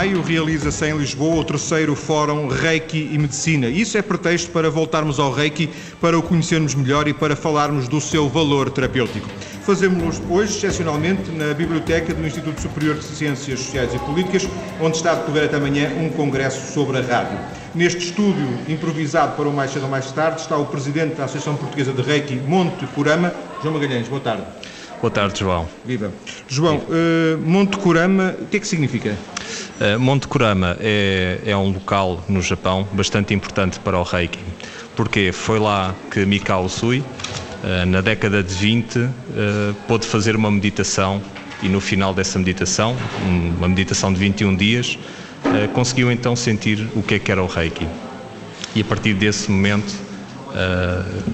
maio realiza-se em Lisboa o terceiro Fórum Reiki e Medicina. Isso é pretexto para voltarmos ao Reiki, para o conhecermos melhor e para falarmos do seu valor terapêutico. Fazemos hoje, excepcionalmente, na Biblioteca do Instituto Superior de Ciências Sociais e Políticas, onde está a decorrer até amanhã um congresso sobre a rádio. Neste estúdio, improvisado para o mais cedo ou mais tarde, está o Presidente da Associação Portuguesa de Reiki, Monte Curama, João Magalhães. Boa tarde. Boa tarde, João. Viva. João, uh, Monte Kurama, o que é que significa? Uh, Monte Kurama é, é um local no Japão bastante importante para o Reiki. Porque foi lá que Mikao Sui, uh, na década de 20, uh, pôde fazer uma meditação e no final dessa meditação, uma meditação de 21 dias, conseguiu então sentir o que é que era o Reiki. E a partir desse momento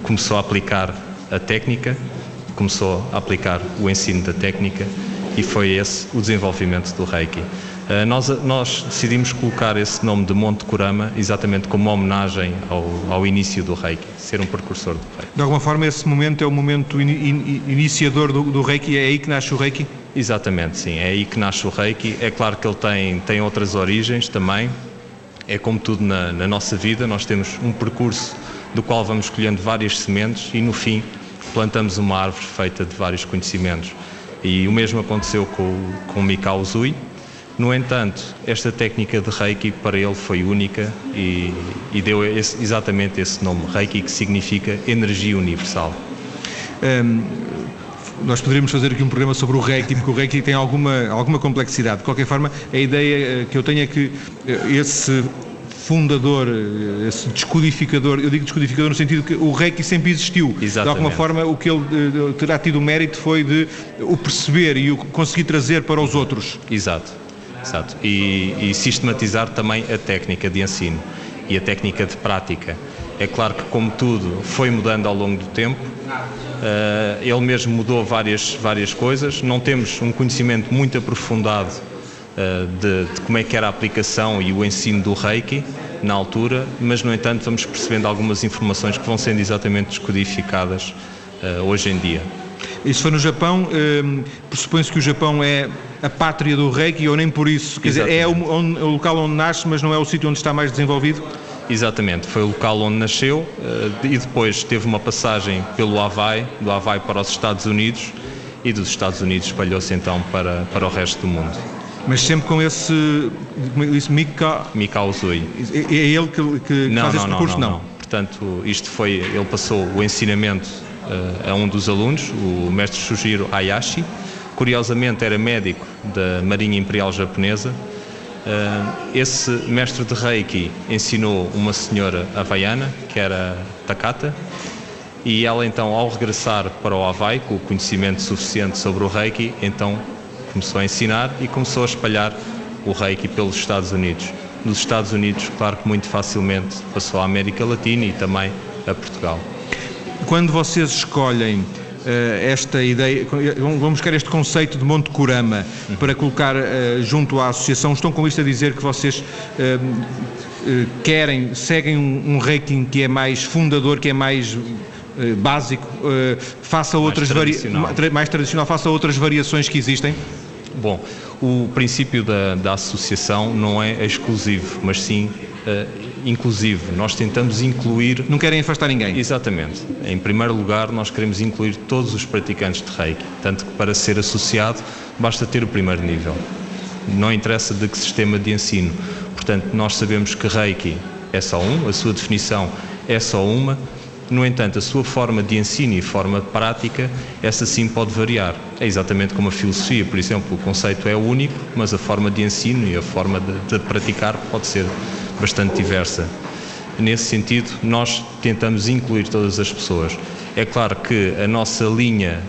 começou a aplicar a técnica começou a aplicar o ensino da técnica e foi esse o desenvolvimento do Reiki. Uh, nós, nós, decidimos colocar esse nome de Monte Kurama exatamente como uma homenagem ao, ao, início do Reiki, ser um precursor do Reiki. De alguma forma, esse momento é o momento in, in, iniciador do, do Reiki, é aí que nasce o Reiki? Exatamente, sim, é aí que nasce o Reiki. É claro que ele tem, tem outras origens também, é como tudo na, na nossa vida, nós temos um percurso do qual vamos escolhendo várias sementes e no fim plantamos uma árvore feita de vários conhecimentos. E o mesmo aconteceu com, com Mikao Zui. No entanto, esta técnica de Reiki para ele foi única e, e deu esse, exatamente esse nome, Reiki, que significa energia universal. Um, nós poderíamos fazer aqui um programa sobre o Reiki, porque o Reiki tem alguma, alguma complexidade. De qualquer forma, a ideia eh, que eu tenho é que eh, esse fundador, eh, esse descodificador, eu digo descodificador no sentido que o Reiki sempre existiu. Exatamente. De alguma forma, o que ele terá tido o mérito foi de o perceber e o conseguir trazer para os outros. Exato, exato. E, e sistematizar também a técnica de ensino e a técnica de prática. É claro que, como tudo, foi mudando ao longo do tempo. Uh, ele mesmo mudou várias, várias coisas. Não temos um conhecimento muito aprofundado eh, de, de, como é que era a aplicação e o ensino do Reiki na altura, mas no entanto vamos percebendo algumas informações que vão sendo exatamente descodificadas uh, hoje em dia. Isso foi no Japão, um, pressupõe-se que o Japão é a pátria do Reiki ou nem por isso? Quer dizer, é o, onde, o, local onde nasce, mas não é o sítio onde está mais desenvolvido? Exatamente, foi o local onde nasceu uh, e depois teve uma passagem pelo Havaí, do Havaí para os Estados Unidos e dos Estados Unidos espalhou-se então para, para o resto do mundo. Mas sempre com esse, é disse, Mika... Mika Uzui. É, é ele que, que não, faz não, esse percurso? Não, não, não. Portanto, isto foi, ele passou o ensinamento a um dos alunos, o mestre Shujiro Hayashi. Curiosamente era médico da Marinha Imperial Japonesa. Uh, esse mestre de Reiki ensinou uma senhora havaiana, que era Takata, e ela então, ao regressar para o Havaí, com o conhecimento suficiente sobre o Reiki, então começou a ensinar e começou a espalhar o Reiki pelos Estados Unidos. Nos Estados Unidos, claro que muito facilmente passou à América Latina e também a Portugal. Quando vocês escolhem uh, esta ideia, vamos buscar este conceito de Monte Curama uhum. para colocar uh, junto à associação, estão com isto a dizer que vocês uh, querem, seguem um, ranking que é mais fundador, que é mais básico, faça mais outras tradicional. mais tradicional, faça outras variações que existem? Bom, o princípio da, da associação não é exclusivo, mas sim inclusivo. Nós tentamos incluir. Não querem afastar ninguém? Exatamente. Em primeiro lugar, nós queremos incluir todos os praticantes de Reiki, tanto que para ser associado basta ter o primeiro nível. Não interessa de que sistema de ensino. Portanto, nós sabemos que Reiki é só um, a sua definição é só uma, no entanto, a sua forma de ensino e forma de prática, essa sim pode variar. É exatamente como a filosofia, por exemplo, o conceito é único, mas a forma de ensino e a forma de, de praticar pode ser bastante diversa. Nesse sentido, nós tentamos incluir todas as pessoas. É claro que a nossa linha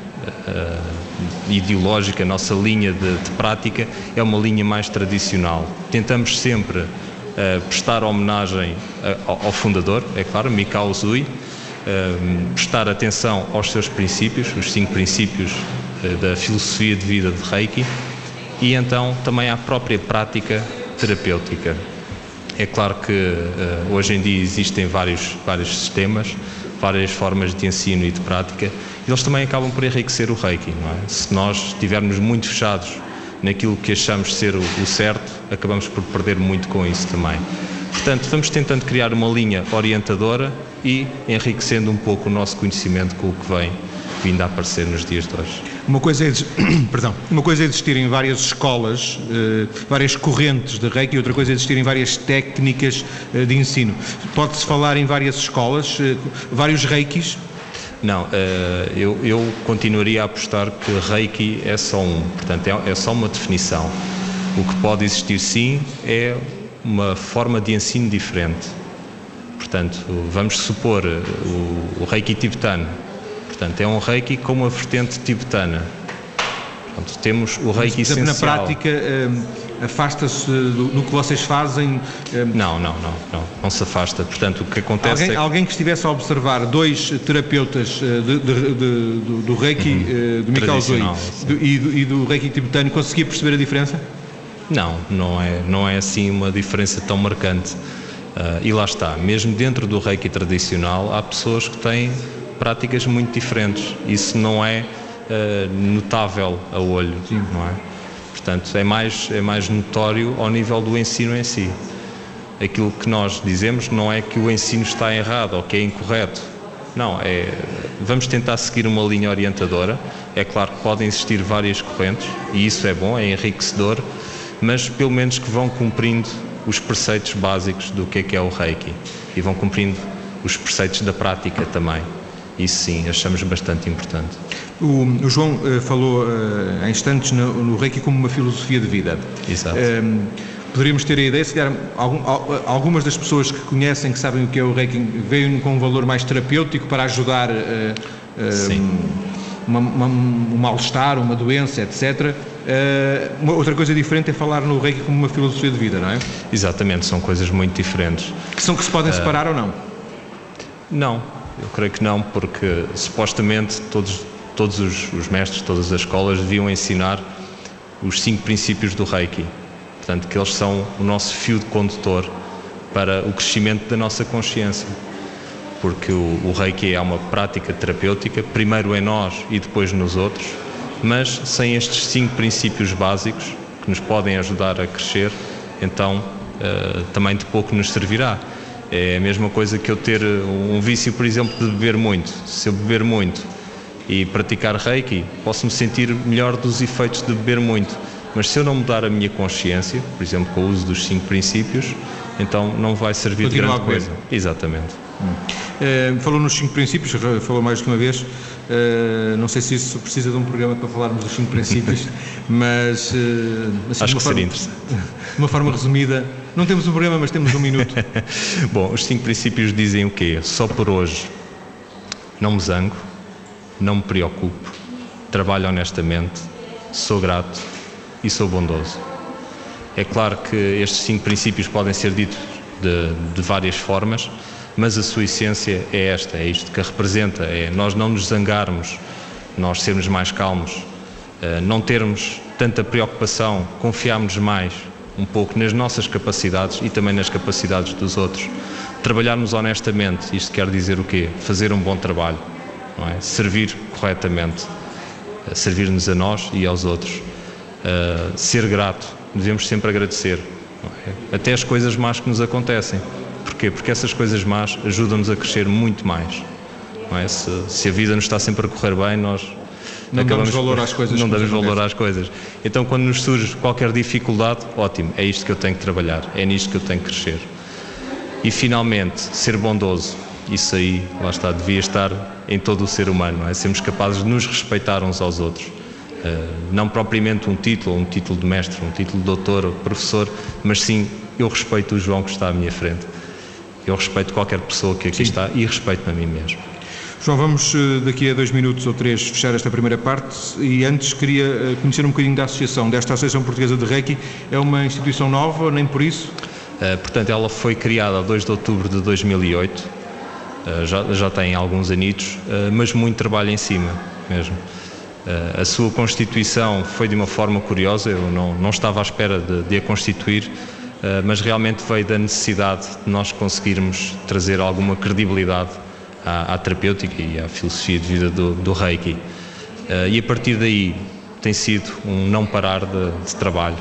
uh, ideológica, a nossa linha de, de, prática é uma linha mais tradicional. Tentamos sempre uh, prestar homenagem uh, ao, ao fundador, é claro, Mikao Zui, Ehm, prestar atenção aos seus princípios, os cinco princípios eh, da filosofia de vida de Reiki, e então também à própria prática terapêutica. É claro que uh, hoje em dia existem vários, vários sistemas, várias formas de ensino e de prática, e eles também acabam por enriquecer o Reiki. É? Se nós estivermos muito fechados naquilo que achamos ser o, o certo, acabamos por perder muito com isso também. Portanto, vamos tentando criar uma linha orientadora e enriquecendo um pouco o nosso conhecimento com o que vem vindo a aparecer nos dias de hoje. Uma coisa é, perdão, uma coisa é existirem várias escolas, eh, várias correntes de reiki, e outra coisa é existirem várias técnicas eh, de ensino. Pode-se falar em várias escolas, eh, vários reikis? Não, eu, eu, continuaria a apostar que reiki é só um, portanto é, é só uma definição. O que pode existir sim é uma forma de ensino diferente. Portanto, vamos supor o, o reiki tibetano, Portanto, é um reiki com uma vertente tibetana. Portanto, temos o reiki Mas, essencial. Na prática, hum, afasta-se do, do, que vocês fazem? Hum... Não, não, não, não, não se afasta. Portanto, o que acontece alguém, é que... alguém que estivesse a observar dois terapeutas eh, de, de, de, do, reiki, uhum. do Mikao Zui e, do, e do reiki tibetano, conseguia perceber a diferença? Não, não é, não é assim uma diferença tão marcante. Uh, e lá está, mesmo dentro do reiki tradicional, há pessoas que têm práticas muito diferentes. Isso não é uh, notável a olho, Sim. não é? Portanto, é mais, é mais notório ao nível do ensino em si. Aquilo que nós dizemos não é que o ensino está errado ou que é incorreto. Não, é, vamos tentar seguir uma linha orientadora. É claro que podem existir várias correntes e isso é bom, é enriquecedor, mas pelo menos que vão cumprindo os preceitos básicos do que é que é o Reiki e vão cumprindo os preceitos da prática também. Isso sim, achamos bastante importante. O, o João uh, falou uh, há instantes no, no, Reiki como uma filosofia de vida. Exato. Uh, poderíamos ter a ideia, se calhar, algum, algumas das pessoas que conhecem, que sabem o que é o Reiki, veem com um valor mais terapêutico para ajudar uh, uma, uma, um mal-estar, uma doença, etc. uma outra coisa diferente é falar no Reiki como uma filosofia de vida, não é? Exatamente, são coisas muito diferentes. Que são que se podem separar ou não? Não, eu creio que não, porque supostamente todos, todos os, os mestres, todas as escolas deviam ensinar os cinco princípios do Reiki. Portanto, que eles são o nosso fio de condutor para o crescimento da nossa consciência. Porque o, o Reiki é uma prática terapêutica, primeiro em nós e depois nos outros, mas sem estes cinco princípios básicos que nos podem ajudar a crescer, então uh, também de pouco nos servirá. É a mesma coisa que eu ter um vício, por exemplo, de beber muito. Se eu beber muito e praticar reiki, posso me sentir melhor dos efeitos de beber muito. Mas se eu não mudar a minha consciência, por exemplo, com o uso dos cinco princípios, então não vai servir Continua de grande coisa. Exatamente. Hum. Uh, falou nos cinco princípios, falou mais de uma vez. Uh, não sei se isso precisa de um programa para falarmos dos cinco princípios, mas. Uh, assim, Acho que forma, seria interessante. De uma forma resumida, não temos um programa, mas temos um minuto. Bom, os cinco princípios dizem o quê? Só por hoje não me zango, não me preocupo, trabalho honestamente, sou grato e sou bondoso. É claro que estes cinco princípios podem ser ditos de, de várias formas, mas a sua essência é esta, é isto que a representa, é nós não nos zangarmos, nós sermos mais calmos, eh, não termos tanta preocupação, confiarmos mais, um pouco nas nossas capacidades e também nas capacidades dos outros. Trabalharmos honestamente, isto quer dizer o quê? Fazer um bom trabalho, é? servir corretamente, eh, servir-nos a nós e aos outros. Uh, ser grato, devemos sempre agradecer, é? até as coisas más que nos acontecem. Porquê? Porque essas coisas más ajudam-nos a crescer muito mais. É? Se, se a vida nos está sempre a correr bem, nós não damos valor às coisas. Não damos valor às coisas. Então, quando nos surge qualquer dificuldade, ótimo, é isto que eu tenho que trabalhar, é nisto que eu tenho que crescer. E finalmente, ser bondoso. Isso aí, lá está, devia estar em todo o ser humano, é? Sermos capazes de nos respeitar uns aos outros. Uh, não propriamente um título, um título de mestre, um título de doutor ou professor, mas sim, eu respeito o João que está à minha frente. Eu respeito qualquer pessoa que aqui sim. está e respeito-me a mim mesmo. João, vamos eh, daqui a dois minutos ou três fechar esta primeira parte e antes queria eh, conhecer um bocadinho da associação, desta Associação Portuguesa de Reiki. É uma instituição nova, nem por isso? Uh, portanto, ela foi criada a 2 de outubro de 2008, uh, já, já tem alguns anitos, mas muito trabalho em cima mesmo. a sua constituição foi de uma forma curiosa, eu não, não estava à espera de, de a constituir, mas realmente veio da necessidade de nós conseguirmos trazer alguma credibilidade à, à terapêutica e à filosofia de vida do, do Reiki. Uh, e a partir daí tem sido um não parar de, de trabalho,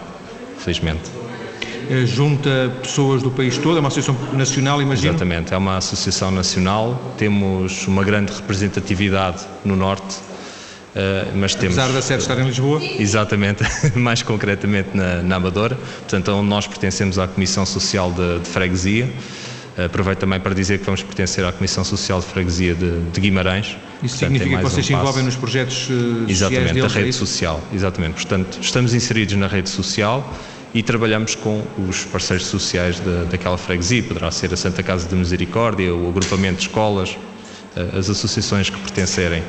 felizmente. Eh, junta pessoas do país todo, é uma associação nacional, imagino? Exatamente, é uma associação nacional, temos uma grande representatividade no Norte, Uh, mas temos, Apesar da sede estar em Lisboa? Exatamente, mais concretamente na, na Amadora, portanto onde nós pertencemos à Comissão Social de, de Freguesia, aproveito também para dizer que vamos pertencer à Comissão Social de Freguesia de, de Guimarães. Isso portanto, significa que vocês um se envolvem nos projetos uh, Exatamente, deles, a rede é social, exatamente, portanto estamos inseridos na rede social, e trabalhamos com os parceiros sociais daquela freguesia, poderá ser a Santa Casa de Misericórdia, o agrupamento de escolas, eh, as associações que pertencerem.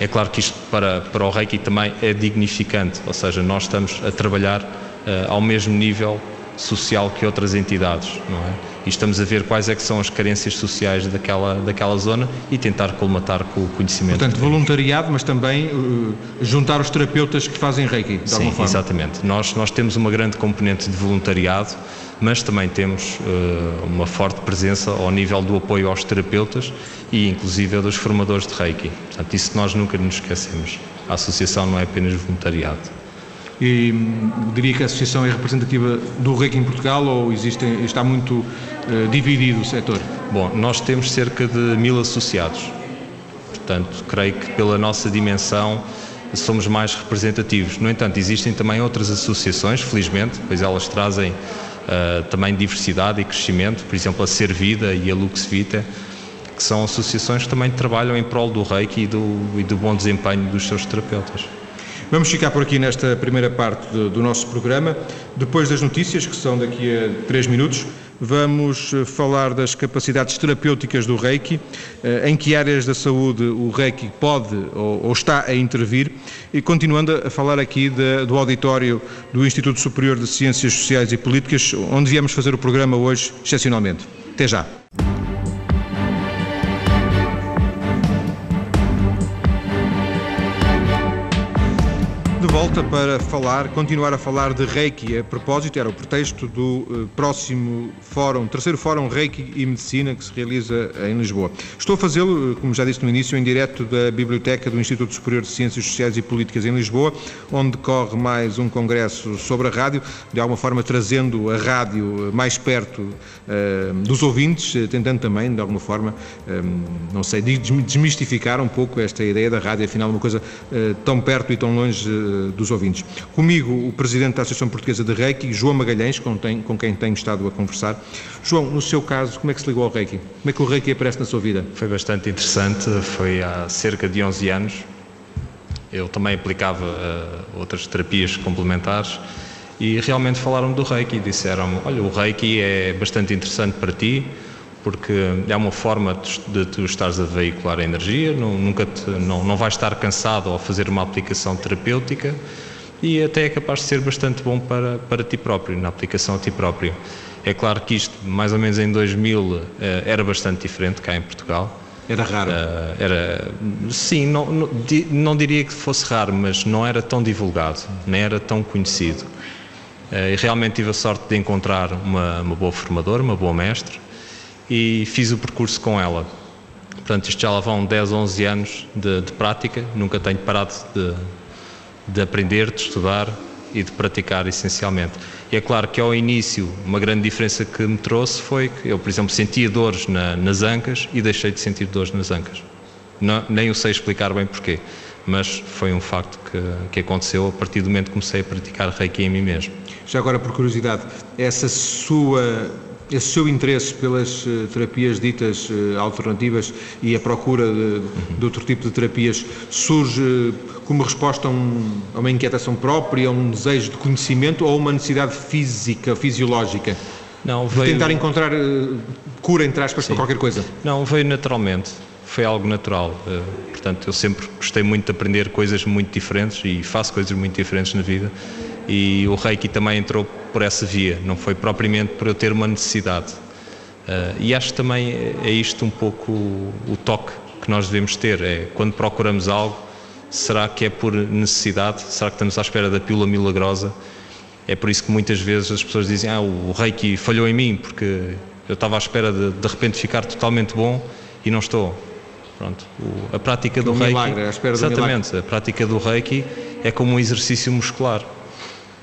É claro que isto para, para o Reiki também é dignificante, ou seja, nós estamos a trabalhar uh, ao mesmo nível social que outras entidades, não é? E estamos a ver quais é que são as carências sociais daquela, daquela zona e tentar colmatar com o conhecimento. Portanto, voluntariado, mas também uh, juntar os terapeutas que fazem Reiki, de Sim, alguma forma. exatamente. Nós, nós temos uma grande componente de voluntariado, mas também temos uh, uma forte presença ao nível do apoio aos terapeutas e inclusive dos formadores de Reiki. Portanto, isso nós nunca nos esquecemos. A associação não é apenas voluntariado e hum, diria que a associação é representativa do REC em Portugal ou existe, está muito uh, dividido o setor? Bom, nós temos cerca de mil associados, portanto, creio que pela nossa dimensão somos mais representativos. No entanto, existem também outras associações, felizmente, pois elas trazem uh, também diversidade e crescimento, por exemplo, a Servida e a Lux Vita, que são associações que também trabalham em prol do reiki e do, e do bom desempenho dos seus terapeutas. Vamos ficar por aqui nesta primeira parte do, do nosso programa. Depois das notícias, que são daqui a três minutos, vamos eh, falar das capacidades terapêuticas do Reiki, eh, em que áreas da saúde o Reiki pode ou, ou está a intervir, e continuando a falar aqui de, do auditório do Instituto Superior de Ciências Sociais e Políticas, onde viemos fazer o programa hoje, excepcionalmente. Até já. Volta para falar, continuar a falar de Reiki. A propósito, era o pretexto do uh, próximo fórum, terceiro fórum Reiki e Medicina que se realiza em Lisboa. Estou a fazê-lo, uh, como já disse no início, em direto da Biblioteca do Instituto Superior de Ciências Sociais e Políticas em Lisboa, onde decorre mais um congresso sobre a rádio, de alguma forma trazendo a rádio mais perto dos ouvintes, tentando também, de alguma forma, não sei, desmistificar um pouco esta ideia da rádio, afinal, uma coisa tão perto e tão longe dos ouvintes. Comigo, o Presidente da Associação Portuguesa de Reiki, João Magalhães, com, tem, com quem tenho estado a conversar. João, no seu caso, como é que se ligou ao Reiki? Como é que o Reiki aparece na sua vida? Foi bastante interessante, foi há cerca de 11 anos. Eu também aplicava uh, outras terapias complementares e realmente falaram do Reiki e disseram olha, o Reiki é bastante interessante para ti, porque é uma forma de tu estares a veicular a energia, não, nunca te, não, não vais estar cansado ao fazer uma aplicação terapêutica e até é capaz de ser bastante bom para, para ti próprio, na aplicação a ti próprio. É claro que isto, mais ou menos em 2000, eh, era bastante diferente cá em Portugal. Era raro? Uh, era, sim, não, não, não, diria que fosse raro, mas não era tão divulgado, nem era tão conhecido. Uh, e realmente tive a sorte de encontrar uma, uma boa formadora, uma boa mestre, e fiz o percurso com ela. Portanto, isto já lá vão 10, 11 anos de, de prática, nunca tenho parado de, de aprender, de estudar e de praticar essencialmente. E é claro que ao início, uma grande diferença que me trouxe foi que eu, por exemplo, sentia dores na, nas ancas e deixei de sentir dores nas ancas. Não, nem eu sei explicar bem porquê, mas foi um facto que, que aconteceu a partir do momento que comecei a praticar Reiki em mim mesmo. Já agora, por curiosidade, essa sua esse seu interesse pelas uh, terapias ditas uh, alternativas e a procura de, de, outro tipo de terapias surge uh, como resposta a, um, a, uma inquietação própria, a um desejo de conhecimento ou uma necessidade física, fisiológica? Não, veio... De tentar encontrar cura, entre aspas, Sim. para qualquer coisa? Não, veio naturalmente. Foi algo natural. portanto, eu sempre gostei muito de aprender coisas muito diferentes e faço coisas muito diferentes na vida e o Reiki também entrou por essa via, não foi propriamente por eu ter uma necessidade. Uh, e acho também é isto um pouco o, o, toque que nós devemos ter, é quando procuramos algo, será que é por necessidade? Será que estamos à espera da pílula milagrosa? É por isso que muitas vezes as pessoas dizem, ah, o Reiki falhou em mim, porque eu estava à espera de de repente ficar totalmente bom e não estou. Pronto, o, a prática do, do Reiki, milagre, à espera exatamente, a prática do Reiki é como um exercício muscular.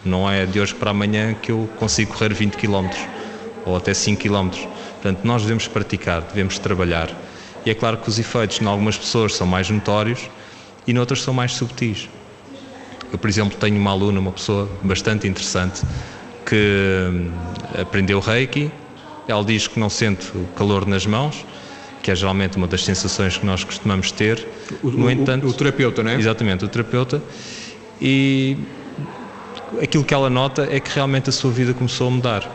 Não é de hoje para amanhã que eu consigo correr 20 km ou até 5 km. Portanto, nós devemos praticar, devemos trabalhar. E é claro que os efeitos em algumas pessoas são mais notórios e noutras são mais subtis. Eu, por exemplo, tenho uma aluna, uma pessoa bastante interessante, que hum, aprendeu Reiki. Ela diz que não sente o calor nas mãos, que é geralmente uma das sensações que nós costumamos ter. O, no o, entanto, o, terapeuta, não é? Exatamente, o terapeuta. E aquilo que ela nota é que realmente a sua vida começou a mudar.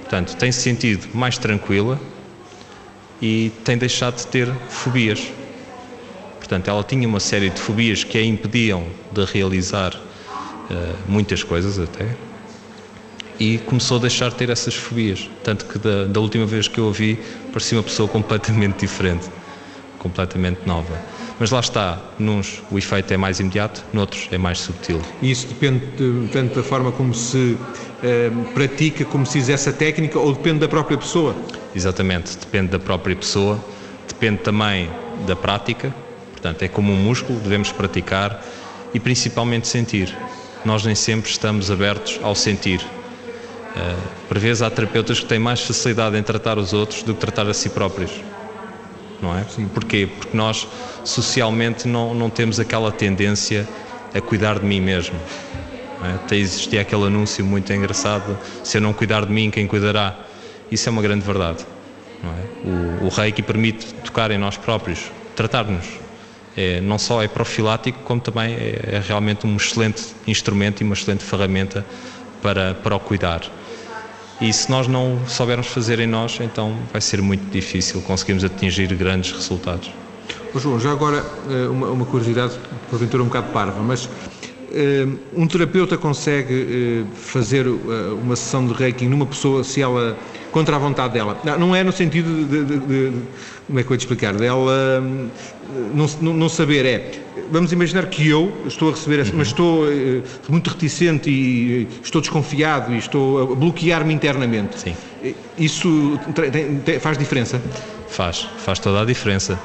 Portanto, tem se sentido mais tranquila e tem deixado de ter fobias. Portanto, ela tinha uma série de fobias que a impediam de realizar uh, muitas coisas até e começou a deixar de ter essas fobias. Tanto que da, da última vez que eu a vi parecia uma pessoa completamente diferente, completamente nova. Mas lá está, nos o efeito é mais imediato, noutros é mais subtil. E isso depende tanto da forma como se eh, pratica, como se exerce a técnica, ou depende da própria pessoa? Exatamente, depende da própria pessoa, depende também da prática, portanto é como um músculo, devemos praticar e principalmente sentir. Nós nem sempre estamos abertos ao sentir. Uh, por vezes há terapeutas que têm mais facilidade em tratar os outros do que tratar a si próprios não é? Sim. Porquê? Porque nós socialmente não, não temos aquela tendência a cuidar de mim mesmo. É? Tem existia aquele anúncio muito engraçado: se eu não cuidar de mim, quem cuidará? Isso é uma grande verdade. É? o, o reiki permite tocar em nós próprios, tratar-nos. É, não só é profilático, como também é, é realmente um excelente instrumento e uma excelente ferramenta para, para o cuidar. E se nós não soubermos fazer em nós, então vai ser muito difícil conseguirmos atingir grandes resultados. Oh, João, já agora eh, uma, uma curiosidade, porventura um bocado parva, mas eh, um terapeuta consegue eh, fazer uma sessão de Reiki numa pessoa se ela contra a vontade dela. Não, não é no sentido de, de, de, como é que eu vou te explicar, dela não, não, não, saber, é, vamos imaginar que eu estou a receber, uhum. mas estou uh, muito reticente e estou desconfiado e estou a bloquear-me internamente. Sim. Isso tem, tem, faz diferença? Faz, faz toda a diferença,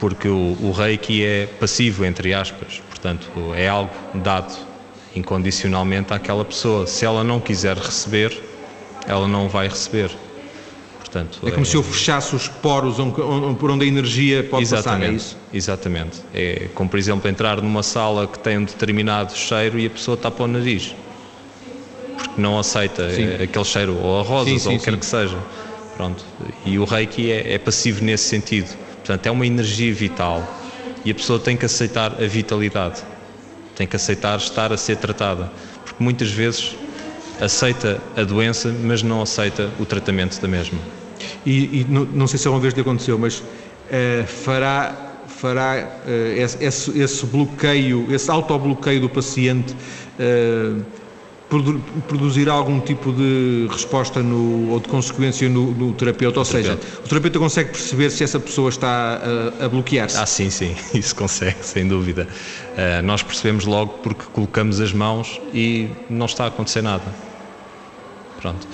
porque o, o reiki é passivo, entre aspas, portanto, é algo dado incondicionalmente àquela pessoa. Se ela não quiser receber, ela não vai receber. Portanto, é como é... se eu fechasse os poros por onde a energia pode exatamente, passar, é isso? Exatamente. É como, por exemplo, entrar numa sala que tem um determinado cheiro e a pessoa tapa o nariz. Porque não aceita sim. aquele cheiro, ou a rosas, sim, ou o que quer que seja. Pronto. E o reiki é, é passivo nesse sentido. Portanto, é uma energia vital. E a pessoa tem que aceitar a vitalidade. Tem que aceitar estar a ser tratada. Porque muitas vezes aceita a doença, mas não aceita o tratamento da mesma. E, e não, não, sei se alguma vez lhe aconteceu, mas uh, fará, fará uh, esse, esse, bloqueio, esse autobloqueio do paciente uh, produzirá algum tipo de resposta no, ou de consequência no, no terapeuta? Ou seja, o terapeuta consegue perceber se essa pessoa está a, a bloquear-se? Ah, sim, sim, isso consegue, sem dúvida. Uh, nós percebemos logo porque colocamos as mãos e não está a acontecer nada. Pronto.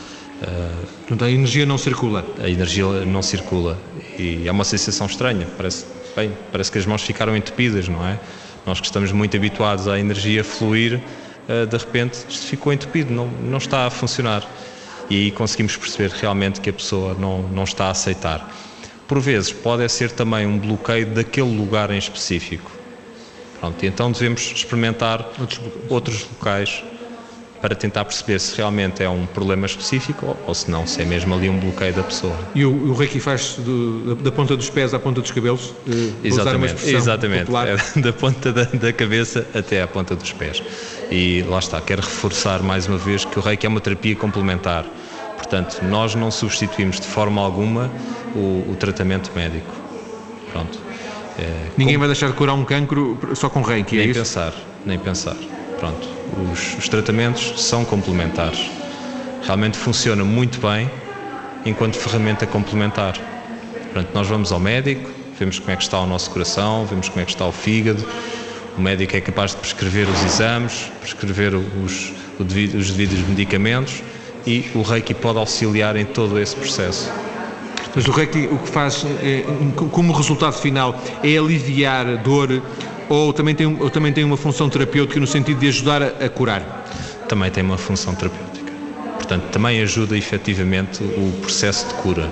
Uh, Portanto, a energia não circula? A energia não circula e é uma sensação estranha. Parece, bem, parece que as mãos ficaram entupidas, não é? Nós que estamos muito habituados à energia fluir, uh, de repente isto ficou entupido, não, não está a funcionar. E aí conseguimos perceber realmente que a pessoa não, não está a aceitar. Por vezes pode ser também um bloqueio daquele lugar em específico. Pronto, então devemos experimentar outros, outros locais para tentar perceber se realmente é um problema específico ou, ou se não, se é mesmo ali um bloqueio da pessoa. E o, o Reiki faz do, da, da, ponta dos pés à ponta dos cabelos? Eh, exatamente, exatamente. É da ponta da, da, cabeça até à ponta dos pés. E lá está, quero reforçar mais uma vez que o Reiki é uma terapia complementar. Portanto, nós não substituímos de forma alguma o, o tratamento médico. Pronto. É, Ninguém vai deixar de curar um cancro só com Reiki, é nem é pensar, nem pensar. Pronto os, os tratamentos são complementares. Realmente funciona muito bem enquanto ferramenta complementar. Portanto, nós vamos ao médico, vemos como é que está o nosso coração, vemos como é que está o fígado, o médico é capaz de prescrever os exames, prescrever os, os devidos medicamentos e o Reiki pode auxiliar em todo esse processo. Mas o Reiki o que faz é, como resultado final é aliviar dor ou também tem, ou também tem uma função terapêutica no sentido de ajudar a, a curar? Também tem uma função terapêutica. Portanto, também ajuda efetivamente o processo de cura.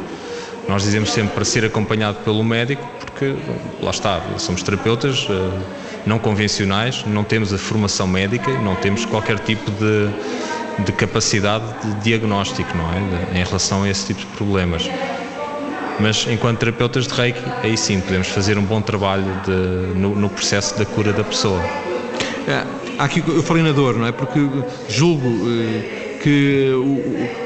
Nós dizemos sempre para ser acompanhado pelo médico, porque lá está, somos terapeutas eh, não convencionais, não temos a formação médica, não temos qualquer tipo de, de capacidade de diagnóstico, não é? em relação a esse tipo de problemas. Mas enquanto terapeutas de Reiki, aí sim podemos fazer um bom trabalho de, no, no, processo da cura da pessoa. É, aqui eu falei na dor, não é? Porque julgo. Eh que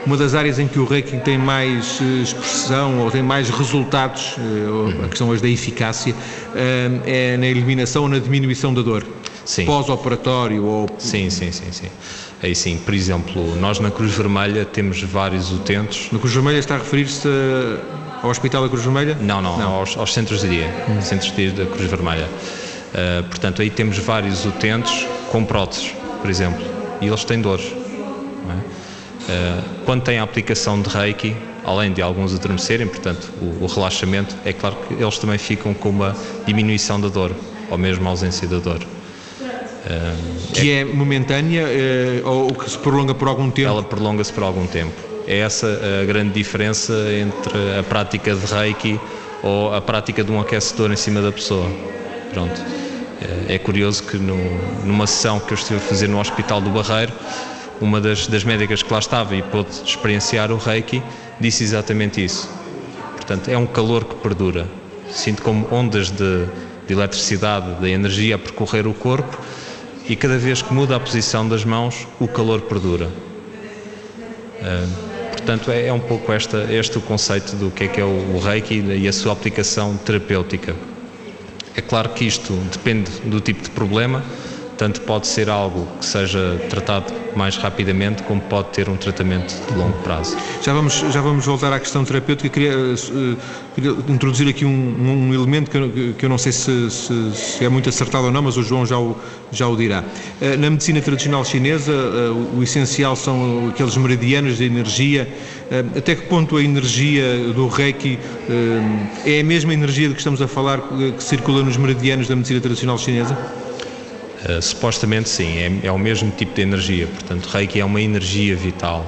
uma das áreas em que o Reiki tem mais eh, expressão ou tem mais resultados, eh, a questão hoje da eficácia, eh, é na eliminação ou na diminuição da dor. Pós-operatório ou... Sim, sim, sim, sim. Aí sim, por exemplo, nós na Cruz Vermelha temos vários utentes. Na Cruz Vermelha está a referir-se ao Hospital da Cruz Vermelha? Não, não, não. Aos, aos, centros de dia, hum. centros de dia da Cruz Vermelha. Uh, portanto, aí temos vários utentes com próteses, por exemplo, e eles têm dores. Eh, quando tem a aplicação de Reiki, além de alguns adormecerem, portanto, o, o, relaxamento, é claro que eles também ficam com uma diminuição da dor, ou mesmo ausência da dor. Eh, que é, é momentânea ou que se prolonga por algum tempo? Ela prolonga-se por algum tempo. É essa a grande diferença entre a prática de Reiki ou a prática de um aquecedor em cima da pessoa. Pronto. É curioso que no, numa sessão que eu estive a fazer no Hospital do Barreiro, uma das, das médicas que lá estava e pôde experienciar o Reiki, disse exatamente isso. Portanto, é um calor que perdura. Sinto como ondas de, de eletricidade, de energia a percorrer o corpo e cada vez que muda a posição das mãos, o calor perdura. Uh, portanto, é, é, um pouco esta, este o conceito do que é que é o, o Reiki e a sua aplicação terapêutica. É claro que isto depende do tipo de problema, tanto pode ser algo que seja tratado mais rapidamente, como pode ter um tratamento de longo prazo. Já vamos, já vamos voltar à questão terapêutica. Queria, uh, queria introduzir aqui um, um elemento que eu, que eu, não sei se, se, se, é muito acertado ou não, mas o João já o, já o dirá. Uh, na medicina tradicional chinesa, uh, o essencial são aqueles meridianos de energia. até que ponto a energia do Reiki é a mesma energia de que estamos a falar que circula nos meridianos da medicina tradicional chinesa? Uh, supostamente sim, é, é, o mesmo tipo de energia, portanto, Reiki é uma energia vital,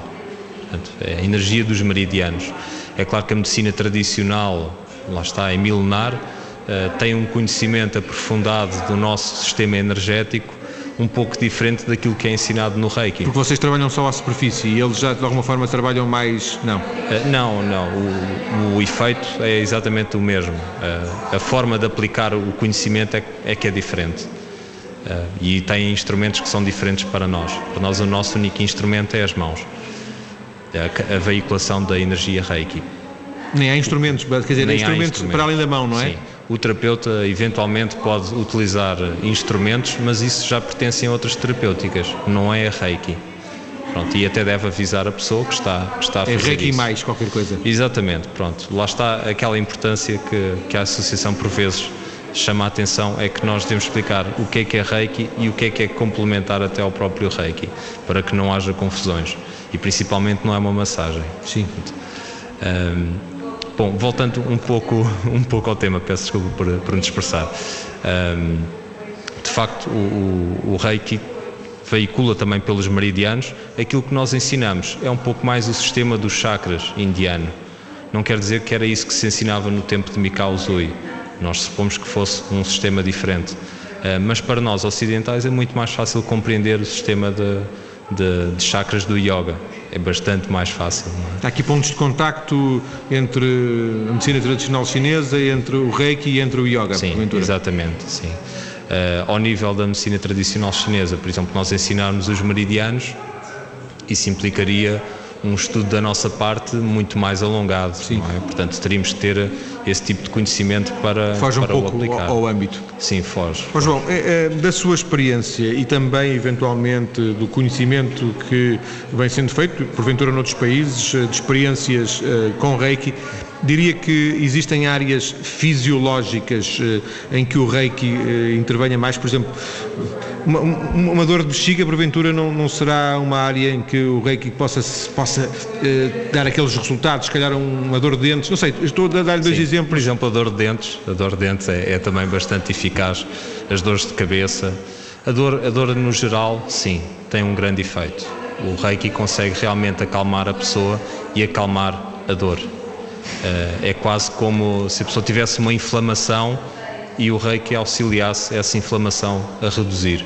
portanto, é a energia dos meridianos. É claro que a medicina tradicional, lá está, é milenar, uh, tem um conhecimento aprofundado do nosso sistema energético um pouco diferente daquilo que é ensinado no Reiki. Porque vocês trabalham só à superfície e eles já de alguma forma trabalham mais. Não? Uh, não, não. O, o, efeito é exatamente o mesmo. Uh, a forma de aplicar o conhecimento é, é que é diferente. Uh, e tem instrumentos que são diferentes para nós. Para nós, o nosso único instrumento é as mãos, a, a veiculação da energia Reiki. Nem há instrumentos, quer dizer, Nem instrumentos, instrumentos para além da mão, não é? Sim. O terapeuta eventualmente pode utilizar instrumentos, mas isso já pertence a outras terapêuticas, não é a Reiki. Pronto, e até deve avisar a pessoa que está, que está a é fazer É Reiki isso. mais qualquer coisa. Exatamente, pronto. Lá está aquela importância que, que a Associação por vezes chama a atenção é que nós devemos explicar o que é que é Reiki e o que é que é complementar até ao próprio Reiki, para que não haja confusões. E principalmente não é uma massagem. Sim. Um, bom, voltando um pouco, um pouco ao tema, peço desculpa por, por me dispersar. Um, de facto, o, o, o Reiki veicula também pelos meridianos aquilo que nós ensinamos. É um pouco mais o sistema dos chakras indiano. Não quer dizer que era isso que se ensinava no tempo de Mikao Usui nós supomos que fosse um sistema diferente. Uh, mas para nós ocidentais é muito mais fácil compreender o sistema de, de, de chakras do yoga. É bastante mais fácil. É? Há aqui pontos de contacto entre a medicina tradicional chinesa, entre o reiki e entre o yoga. Sim, exatamente. Sim. Uh, ao nível da medicina tradicional chinesa, por exemplo, nós ensinarmos os meridianos, isso implicaria um estudo da nossa parte muito mais alongado. Sim. É? Portanto, teríamos que ter esse tipo de conhecimento para, foge para um pouco o aplicar. Ao, ao âmbito. Sim, foge. Oh, João, é, é, da sua experiência e também, eventualmente, do conhecimento que vem sendo feito, porventura, noutros países, eh, de experiências uh, com Reiki, Diria que existem áreas fisiológicas eh, em que o reiki eh, intervenha mais, por exemplo, uma, uma, dor de bexiga, porventura, não, não será uma área em que o reiki possa, possa eh, dar aqueles resultados, se calhar uma dor de dentes, não sei, estou a dar-lhe dois exemplos. Por exemplo, a dor de dentes, a dor de dentes é, é também bastante eficaz, as dores de cabeça, a dor, a dor no geral, sim, tem um grande efeito. O reiki consegue realmente acalmar a pessoa e acalmar a dor. Eh, é quase como se a pessoa tivesse uma inflamação e o reiki auxiliasse essa inflamação a reduzir.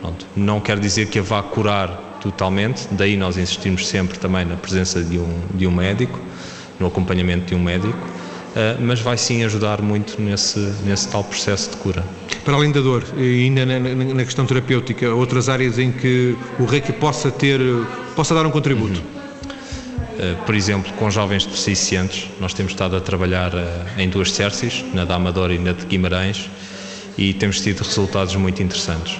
Pronto. Não quer dizer que a vá curar totalmente, daí nós insistimos sempre também na presença de um, de um médico, no acompanhamento de um médico, uh, mas vai sim ajudar muito nesse, nesse tal processo de cura. Para além da dor, ainda na, na, questão terapêutica, outras áreas em que o reiki possa ter, possa dar um contributo? Uhum. Eh, por exemplo, com jovens deficientes, nós temos estado a trabalhar eh, em duas CERCIS, na da Amadora e na de Guimarães, e temos tido resultados muito interessantes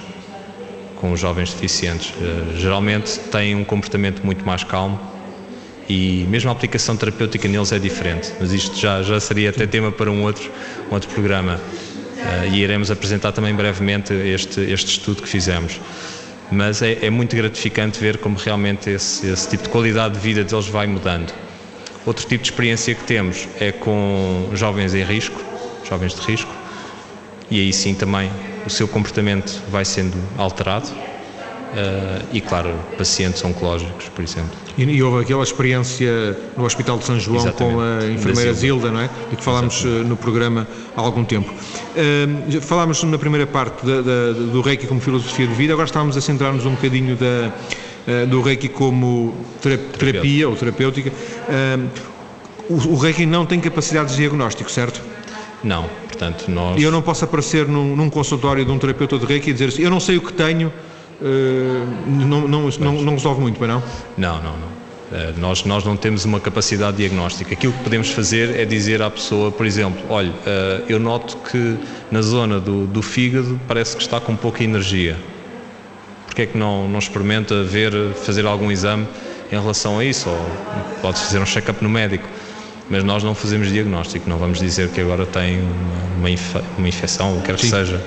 com os jovens deficientes. Eh, geralmente têm um comportamento muito mais calmo e mesmo a aplicação terapêutica neles é diferente, mas isto já, já seria até tema para um outro, um outro programa. E iremos apresentar também brevemente este, este estudo que fizemos mas é, é muito gratificante ver como realmente esse, esse, tipo de qualidade de vida deles vai mudando. Outro tipo de experiência que temos é com jovens em risco, jovens de risco, e aí sim também o seu comportamento vai sendo alterado e, claro, pacientes oncológicos, por exemplo. E, e, houve aquela experiência no Hospital de São João Exatamente. com a enfermeira Zilda, não é? E que falámos Exatamente. Eh, no programa há algum tempo. Uh, falámos na primeira parte da, da, do Reiki como filosofia de vida, agora estávamos a centrar-nos um bocadinho da, uh, do Reiki como terapia ou terapêutica. Uh, o, o Reiki não tem capacidades de diagnóstico, certo? Não, portanto nós... E eu não posso aparecer num, num consultório de um terapeuta de Reiki e dizer assim, eu não sei o que tenho, não, não, não, não, resolve muito, não? Não, não, não. Uh, nós, nós não temos uma capacidade diagnóstica. Aquilo que podemos fazer é dizer à pessoa, por exemplo, olha, uh, eu noto que na zona do, do fígado parece que está com pouca energia. Porquê é que não, não experimenta ver, fazer algum exame em relação a isso? Ou pode fazer um check-up no médico mas nós não fazemos diagnóstico, não vamos dizer que agora tem uma, uma infecção, o que quer que seja,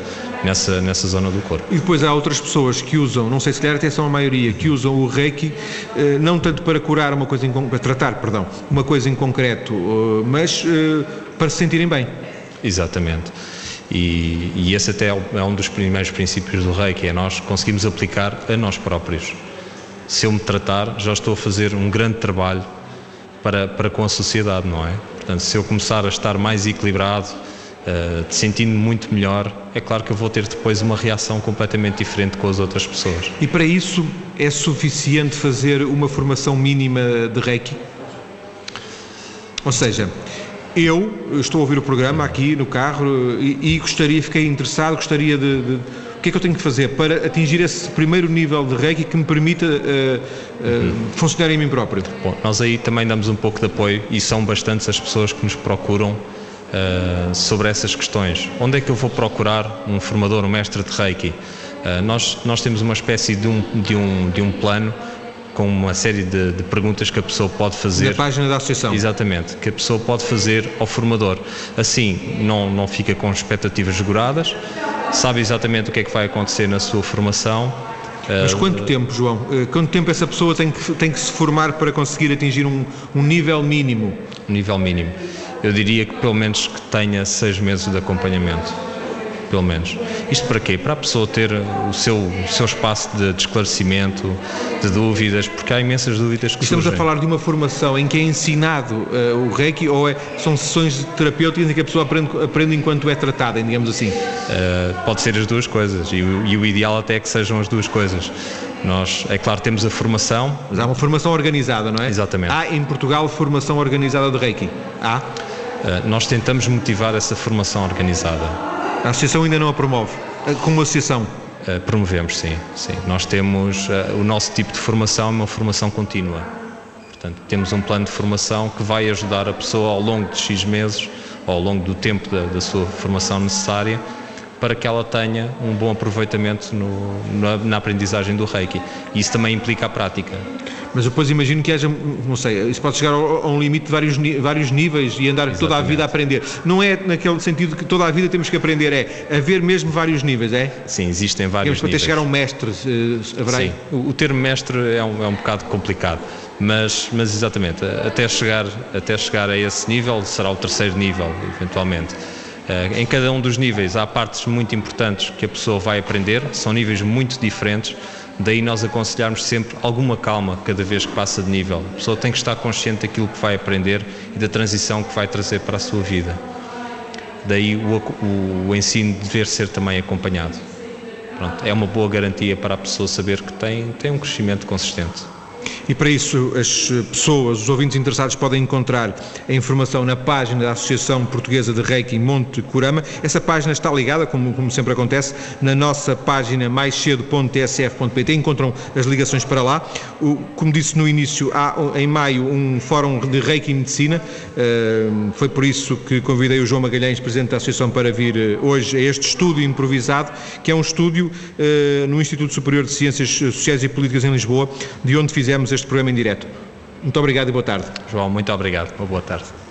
nessa, nessa zona do corpo. E depois há outras pessoas que usam, não sei se calhar até são a maioria, que usam o Reiki eh, não tanto para curar uma coisa, em, para tratar, perdão, uma coisa em concreto, eh, mas eh, para se sentirem bem. Exatamente. E, e esse até é um dos primeiros princípios do Reiki, é nós conseguimos aplicar a nós próprios. Se eu me tratar, já estou a fazer um grande trabalho para, para com a sociedade, não é? Portanto, se eu começar a estar mais equilibrado, uh, sentindo-me muito melhor, é claro que eu vou ter depois uma reação completamente diferente com as outras pessoas. E para isso é suficiente fazer uma formação mínima de Reiki? Ou seja, eu estou a ouvir o programa aqui no carro e, e gostaria, fiquei interessado, gostaria de, de que é que eu tenho que fazer para atingir esse primeiro nível de Reiki que me permita uh, uh, funcionar em mim próprio? Bom, nós aí também damos um pouco de apoio e são bastantes as pessoas que nos procuram uh, sobre essas questões. Onde é que eu vou procurar um formador, um mestre de Reiki? nós, nós temos uma espécie de um, de um, de um plano com uma série de, de, perguntas que a pessoa pode fazer. Na página da associação. Exatamente, que a pessoa pode fazer ao formador. Assim, não, não fica com expectativas seguradas, sabe exatamente o que é que vai acontecer na sua formação. Mas eh, quanto tempo, João? Eh, quanto tempo essa pessoa tem que, tem que se formar para conseguir atingir um, um nível mínimo? Um nível mínimo. Eu diria que pelo menos que tenha seis meses de acompanhamento pelo menos. Isto para quê? Para a pessoa ter o seu, o seu espaço de, de esclarecimento, de dúvidas, porque há imensas dúvidas que Estamos surgem. a falar de uma formação em que é ensinado uh, o Reiki ou é, são sessões terapêuticas em que a pessoa aprende, aprende enquanto é tratada, digamos assim? Uh, pode ser as duas coisas e, e o ideal até é que sejam as duas coisas. Nós, é claro, temos a formação. Mas há uma formação organizada, não é? Exatamente. Há em Portugal formação organizada de Reiki? Há? Uh, nós tentamos motivar essa formação organizada. A associação ainda não a promove? Eh, como associação? Uh, promovemos, sim, sim. Nós temos uh, o nosso tipo de formação é uma formação contínua. Portanto, temos um plano de formação que vai ajudar a pessoa ao longo de X meses, ao longo do tempo da, da sua formação necessária, para que ela tenha um bom aproveitamento no, na, na, aprendizagem do Reiki. E isso também implica a prática. Mas depois imagino que haja, não sei, isso pode chegar a um limite de vários, vários níveis e andar Exatamente. toda a vida a aprender. Não é naquele sentido que toda a vida temos que aprender, é haver mesmo vários níveis, é? Sim, existem vários Temos níveis. até chegar a um mestre, uh, haverá? Sim, o, o termo mestre é um, é um bocado complicado, mas, mas exatamente, até chegar, até chegar a esse nível será o terceiro nível, eventualmente. Uh, em cada um dos níveis há partes muito importantes que a pessoa vai aprender, são níveis muito diferentes, Daí nós aconselharmos sempre alguma calma cada vez que passa de nível. A pessoa tem que estar consciente daquilo que vai aprender e da transição que vai trazer para a sua vida. Daí o, o, o ensino dever ser também acompanhado. Pronto, é uma boa garantia para a pessoa saber que tem, tem um crescimento consistente. E para isso as pessoas, os ouvintes interessados podem encontrar a informação na página da Associação Portuguesa de Reiki Monte Curama. Essa página está ligada, como, como sempre acontece, na nossa página maiscedo.tsf.pt. Encontram as ligações para lá. O, como disse no início, há em maio um fórum de Reiki e Medicina. Uh, foi por isso que convidei o João Magalhães, Presidente da Associação, para vir uh, hoje a este estúdio improvisado, que é um estúdio uh, no Instituto Superior de Ciências Sociais e Políticas em Lisboa, de onde fizemos este programa em direto. Muito obrigado e boa tarde. João, muito obrigado. Uma boa tarde.